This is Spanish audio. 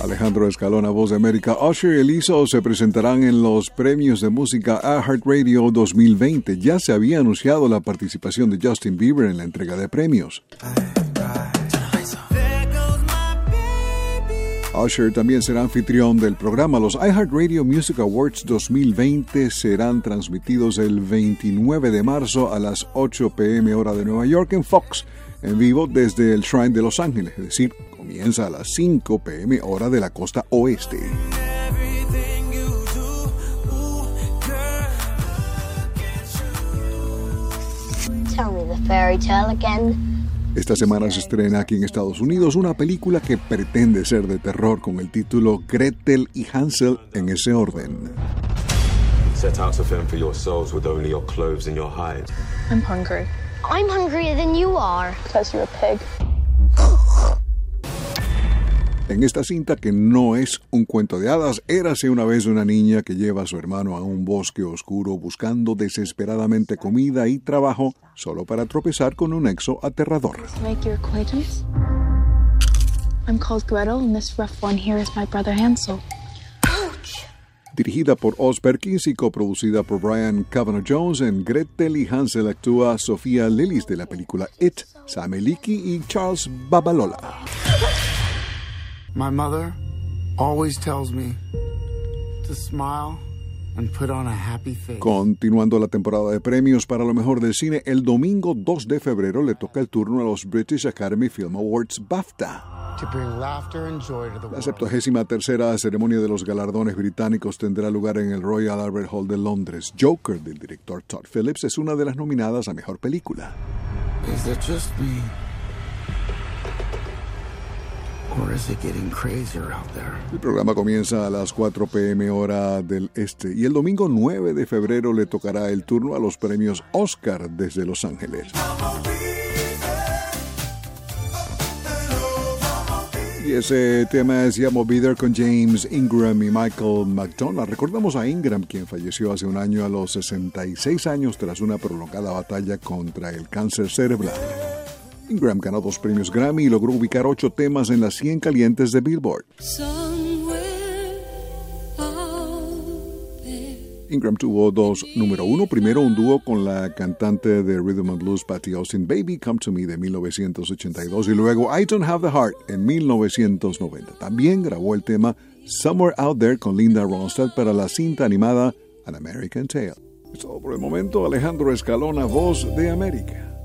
Alejandro Escalona, voz de América. Usher y Eliso se presentarán en los premios de música iHeartRadio 2020. Ya se había anunciado la participación de Justin Bieber en la entrega de premios. Usher también será anfitrión del programa. Los iHeartRadio Music Awards 2020 serán transmitidos el 29 de marzo a las 8 pm hora de Nueva York en Fox, en vivo desde el Shrine de Los Ángeles, es decir, comienza a las 5 pm hora de la costa oeste. Tell me the fairy tale again. Esta semana se estrena aquí en Estados Unidos una película que pretende ser de terror con el título Gretel y Hansel en ese orden. Set out to fend for your souls with only your clothes and your hide. I'm hungry. I'm hungrier than you are. Because you're a pig. En esta cinta, que no es un cuento de hadas, érase una vez una niña que lleva a su hermano a un bosque oscuro buscando desesperadamente comida y trabajo solo para tropezar con un exo aterrador. Make your acquaintance. I'm called Gretel, and this rough one here is my brother Hansel. Dirigida por Oz Perkins y coproducida por Brian Kavanaugh Jones, en Gretel y Hansel actúa Sofía Lillis de la película It, Sam Eliki y Charles Babalola. My mother always tells me to smile and put on a happy face. Continuando la temporada de premios para lo mejor del cine, el domingo 2 de febrero le toca el turno a los British Academy Film Awards BAFTA. La world. septuagésima tercera ceremonia de los galardones británicos tendrá lugar en el Royal Albert Hall de Londres. Joker, del director Todd Phillips, es una de las nominadas a mejor película. Is El programa comienza a las 4 pm hora del este y el domingo 9 de febrero le tocará el turno a los premios Oscar desde Los Ángeles. Y ese tema es Llamo Be There con James Ingram y Michael McDonald. Recordamos a Ingram, quien falleció hace un año a los 66 años tras una prolongada batalla contra el cáncer cerebral. Ingram ganó dos premios Grammy y logró ubicar ocho temas en las 100 calientes de Billboard. Ingram tuvo dos número uno. Primero un dúo con la cantante de Rhythm and Blues Patty Austin, Baby Come to Me de 1982 y luego I Don't Have the Heart en 1990. También grabó el tema Somewhere Out There con Linda Ronstadt para la cinta animada An American Tale. Es todo por el momento. Alejandro Escalona, voz de América.